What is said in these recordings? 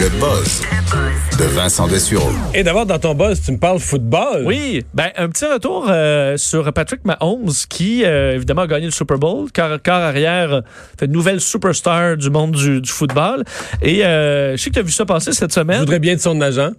Le buzz de Vincent Dessureau. Et d'abord, dans ton buzz, tu me parles football. Oui, ben un petit retour euh, sur Patrick Mahomes qui euh, évidemment a gagné le Super Bowl, car, car arrière, fait une nouvelle superstar du monde du, du football. Et euh, je sais que tu as vu ça passer cette Je semaine. voudrais bien être son agent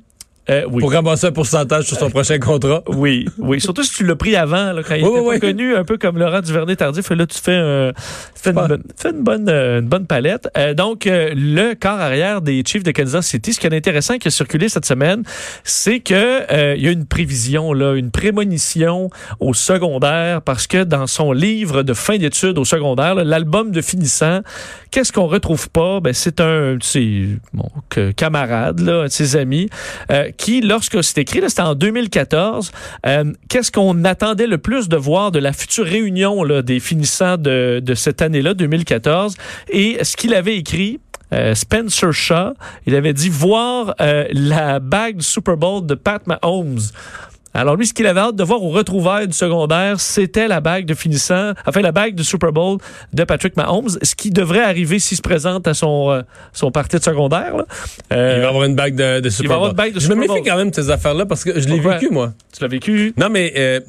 Euh, oui. pour ramasser un pourcentage sur son prochain contrat. Oui, oui. Surtout si tu l'as pris avant, là, quand il Oui, était oui, connu, un peu comme Laurent Duvernay-Tardif. Là, tu fais, un- tu fais, une, bonne, fais une, bonne, euh, une bonne palette. Euh, donc, euh, le corps arrière des Chiefs de Kansas City, ce qui est intéressant qui a circulé cette semaine, c'est que euh, il y a une prévision, là, une prémonition au secondaire, parce que dans son livre de fin d'études au secondaire, l'album de finissant, qu'est-ce qu'on retrouve pas? Ben, c'est un de ses bon, que- camarade, là, un de ses amis, euh, qui, lorsque c'est écrit, c'était en 2014, euh, qu'est-ce qu'on attendait le plus de voir de la future réunion là, des finissants de, de cette année-là, 2014, et ce qu'il avait écrit, euh, Spencer Shaw, il avait dit voir euh, la bague du Super Bowl de Pat Mahomes. Alors lui, ce qu'il avait hâte de voir au retrouvailles du secondaire, c'était la bague de finissant, enfin la bague du Super Bowl de Patrick Mahomes, ce qui devrait arriver s'il se présente à son euh, son parti de secondaire. là. Euh, Il va avoir une bague de, de Super va avoir Bowl. une bague de Je Super me méfie Bowl. quand même de ces affaires-là parce que je l'ai vécu, moi. Tu l'as vécu? Non, mais euh,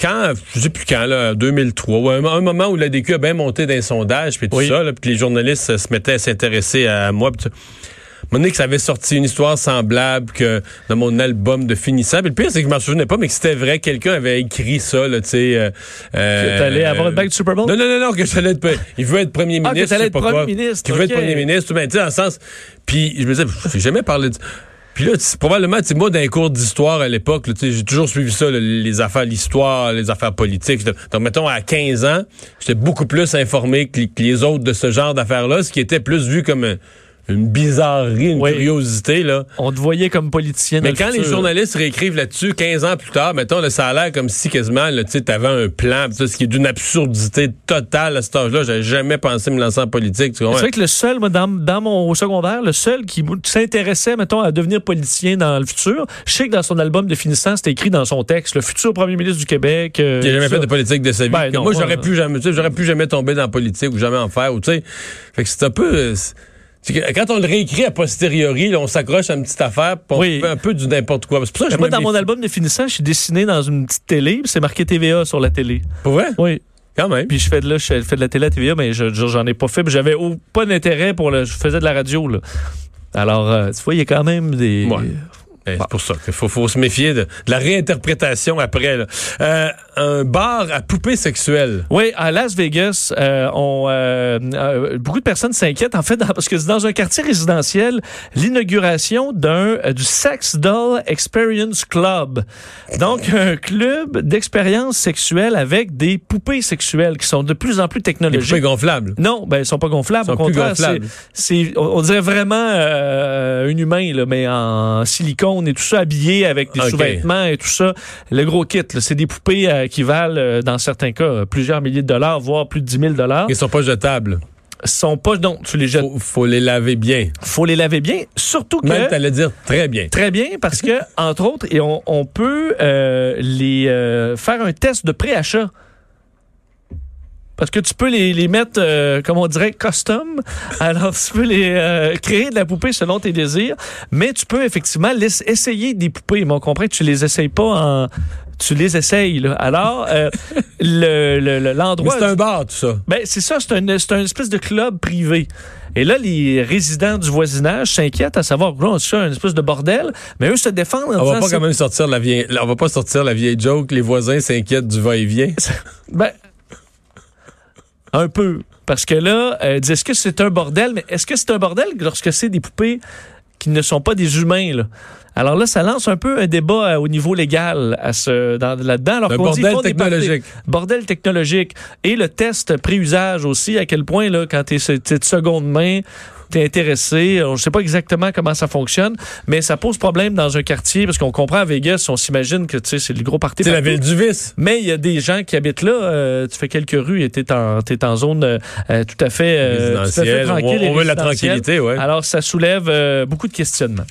quand, je sais plus quand, là, 2003, ou un, un moment où la DQ a bien monté dans les sondages, puis tout Oui. ça, puis que les journalistes se mettaient à s'intéresser à moi. Un moment donné que ça avait sorti une histoire semblable que dans mon album de finissant. Puis le pire, c'est que je m'en souvenais pas, mais que c'était vrai. Quelqu'un avait écrit ça, là, tu sais. Euh, euh, t'allais avoir une bague du Super Bowl? Non, non, non, non, que j'allais être. Il veut être premier Ah, que ministre. t'allais être premier quoi. ministre, Qu'il veut être premier ministre, tout bien, tu sais, dans le sens. Puis je me disais, j'ai jamais parlé de. Puis là, probablement, tu sais, moi, dans les cours d'histoire à l'époque, j'ai toujours suivi ça, là, les affaires, l'histoire, les affaires politiques. Donc, mettons, à 15 ans, j'étais beaucoup plus informé que, les- que les autres de ce genre d'affaires-là, ce qui était plus vu comme euh, une bizarrerie, une Oui. curiosité, là. On te voyait comme politicien. Mais le quand les journalistes réécrivent là-dessus, 15 ans plus tard, mettons, là, ça a l'air comme si quasiment, tu sais, t'avais un plan, ce qui est d'une absurdité totale à cet âge-là. J'avais jamais pensé me lancer en politique? C'est vrai que le seul, moi, dans, dans mon au secondaire, le seul qui s'intéressait, mettons, à devenir politicien dans le futur, je sais que dans son album de finissant, c'était écrit dans son texte, le futur premier ministre du Québec. euh, Il a jamais ça. fait de politique de sa vie. Ben non, moi, j'aurais euh, pu jamais, tu sais, j'aurais pu jamais tomber dans la politique ou jamais en faire, ou tu sais. Fait que c'est un peu, euh, que quand on le réécrit à posteriori, là, on s'accroche à une petite affaire, puis on Oui. fait un peu du n'importe quoi. C'est pour ça que moi, dans mon album de finissant, je suis dessiné dans une petite télé, c'est marqué TVA sur la télé. Pour vrai? Oui. Quand même. Puis je fais de là, je fais de la télé à TVA, mais je, je- j'en ai pas fait. puis J'avais pas d'intérêt pour le. Je faisais de la radio, là. Alors, euh, tu vois, il y a quand même des. Ouais. C'est pour ça qu'il faut, faut se méfier de, de la réinterprétation après. là. Euh, un bar à poupées sexuelles. Oui, à Las Vegas, euh, on, euh, euh, beaucoup de personnes s'inquiètent en fait dans- parce que c'est dans un quartier résidentiel l'inauguration d'un euh, du Sex Doll Experience Club. Donc un club d'expérience sexuelle avec des poupées sexuelles qui sont de plus en plus technologiques. poupées gonflables. Non, ben, ils sont pas gonflables. Sont Au contraire, c'est, on, on dirait vraiment euh, un humain, là, mais en silicone et tout ça, habillé avec des sous-vêtements et tout ça. Le gros kit, c'est des poupées euh, qui valent, euh, dans certains cas, plusieurs milliers de dollars, voire plus de 10 000 dollars. Ils sont pas jetables. Sont pas, non, tu les jettes. Faut, faut les laver bien. Faut les laver bien, surtout que. Même, t'allais dire très bien. Très bien, parce que, entre autres, et on, on peut euh, les euh, faire un test de préachat. Parce que tu peux les, les mettre, euh, comme on dirait, custom. Alors, tu peux les euh, créer de la poupée selon tes désirs, mais tu peux effectivement essayer des poupées. Mais on comprend que tu les essayes pas en... Tu les essayes, là. Alors, euh, le- le- le- l'endroit... c'est un bar, tout ça. Ben, c'est ça, c'est un, c'est un espèce de club privé. Et là, les résidents du voisinage s'inquiètent à savoir, là, c'est un espèce de bordel, mais eux se défendent en On va pas quand même sortir la vieille, on va pas sortir la vieille joke. Les voisins s'inquiètent du va-et-vient. Ben, un peu. Parce que là, euh, disent, est-ce que c'est un bordel? Mais est-ce que c'est un bordel lorsque c'est des poupées qui ne sont pas des humains, là? Alors là, ça lance un peu un débat euh, au niveau légal à ce, dans, là-dedans. Alors Un qu'on dit, bordel des technologique. Bordel technologique. Et le test pré-usage aussi, à quel point, là, quand tu es de seconde main, t'es intéressé. Je sais pas exactement comment ça fonctionne, mais ça pose problème dans un quartier parce qu'on comprend à Vegas, on s'imagine que tu sais, c'est le gros party. C'est la ville du vice. Mais il y a des gens qui habitent là. euh, tu fais quelques rues et t'es en, t'es en zone euh, euh, tout à fait, euh, tout à fait tranquille. On- veut la tranquillité, ouais. Alors, ça soulève euh, beaucoup de questionnements.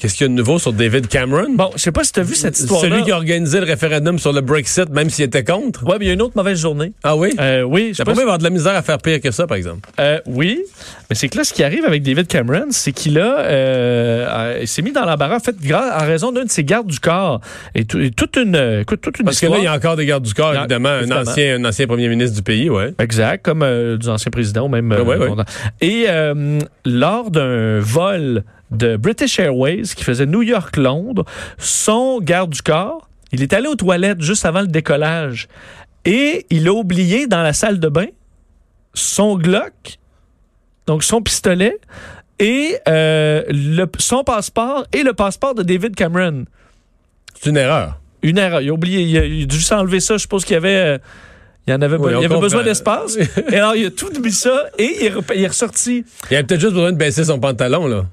Qu'est-ce qu'il y a de nouveau sur David Cameron? Bon, je sais pas si tu as vu cette histoire-là. Celui qui a organisé le référendum sur le Brexit, même s'il était contre? Ouais, mais il y a une autre mauvaise journée. Ah oui? Euh, oui, je pas avoir de la misère à faire pire que ça, par exemple. Euh, oui, mais c'est que là, ce qui arrive avec David Cameron, c'est qu'il a, euh, euh, il s'est mis dans l'embarras, en fait, en raison d'un de ses gardes du corps. Et, tout- et toute une, euh, écoute, toute une Parce que là, il y a encore des gardes du corps, Non, évidemment, un ancien, un ancien premier ministre du pays, ouais. Exact, comme euh, du ancien président ou même. euh, Ouais, ouais, Et euh, lors d'un vol de British Airways qui faisait New York-Londres, son garde du corps, il est allé aux toilettes juste avant le décollage et il a oublié dans la salle de bain son Glock, donc son pistolet et euh, le- son passeport et le passeport de David Cameron. C'est une erreur. Une erreur. Il a oublié, il a, il a dû s'enlever ça. Je suppose qu'il y avait, euh, il y en avait, Oui, il avait comprend. besoin d'espace. et alors, il a tout mis ça et il est, il est ressorti. Il a peut-être juste besoin de baisser son pantalon, là.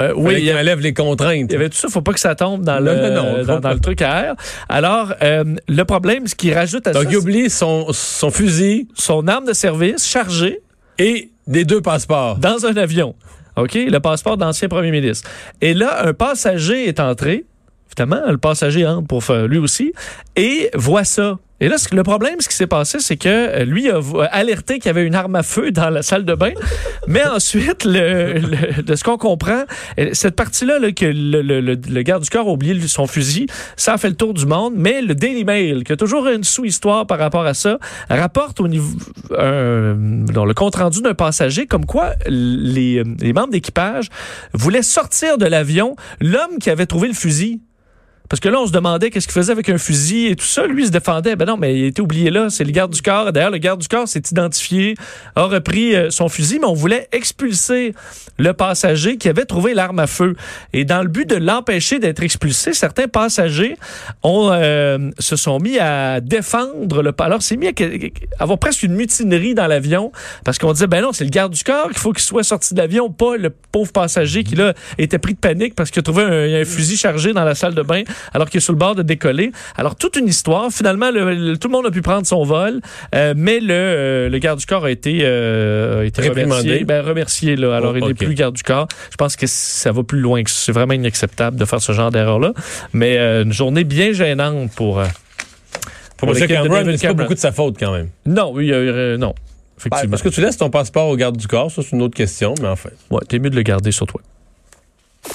Euh, Oui, il enlève les contraintes. il y avait tout ça. Faut pas que ça tombe dans, Non, le, non, non, on dans, le truc à air. Alors, euh, le problème, ce qu'il rajoute à Donc, ça, il oublie son, son fusil son arme de service chargée et des deux passeports. dans un avion. OK? Le passeport d'ancien premier ministre. Et là, un passager est entré. Évidemment, le passager entre pour faire lui aussi et voit ça. Et là, le problème, ce qui s'est passé, c'est que euh, lui a alerté qu'il y avait une arme à feu dans la salle de bain. Mais ensuite, le, le- de ce qu'on comprend, euh, cette partie-là, là, que le, le- le- le garde du corps a oublié son fusil, ça a fait le tour du monde. Mais le Daily Mail, qui a toujours une sous-histoire par rapport à ça, rapporte au niveau euh, dans le compte rendu d'un passager comme quoi les, les membres d'équipage voulaient sortir de l'avion l'homme qui avait trouvé le fusil. Parce que là, on se demandait qu'est-ce qu'il faisait avec un fusil et tout ça. Lui, il se défendait. Ben non, mais il était oublié là. C'est le garde du corps. D'ailleurs, le garde du corps s'est identifié, a repris euh, son fusil, mais on voulait expulser le passager qui avait trouvé l'arme à feu. Et dans le but de l'empêcher d'être expulsé, certains passagers ont, euh, se sont mis à défendre le... Alors, c'est mis à avoir presque une mutinerie dans l'avion parce qu'on disait, ben non, c'est le garde du corps qu'il faut qu'il soit sorti de l'avion, pas le pauvre passager qui, là, était pris de panique parce qu'il a trouvé un fusil chargé dans la salle de bain alors qu'il est sur le bord de décoller. Alors, toute une histoire. Finalement, le- le- tout le monde a pu prendre son vol, euh, mais le, euh, le garde du corps a été, euh, a été remercié. Ben, remercié, là. Alors, Oh, il n'est ok. plus garde du corps. Je pense que ça va plus loin que ça. C'est vraiment inacceptable de faire ce genre d'erreur-là. Mais euh, une journée bien gênante pour... Pour pour M. Cameron, David c'est pas beaucoup de sa faute, quand même. Non, oui, non. Effectivement. Est-ce que tu laisses ton passeport au garde du corps? Ça, c'est une autre question, mais enfin. Ouais, t'es mieux de le garder sur toi.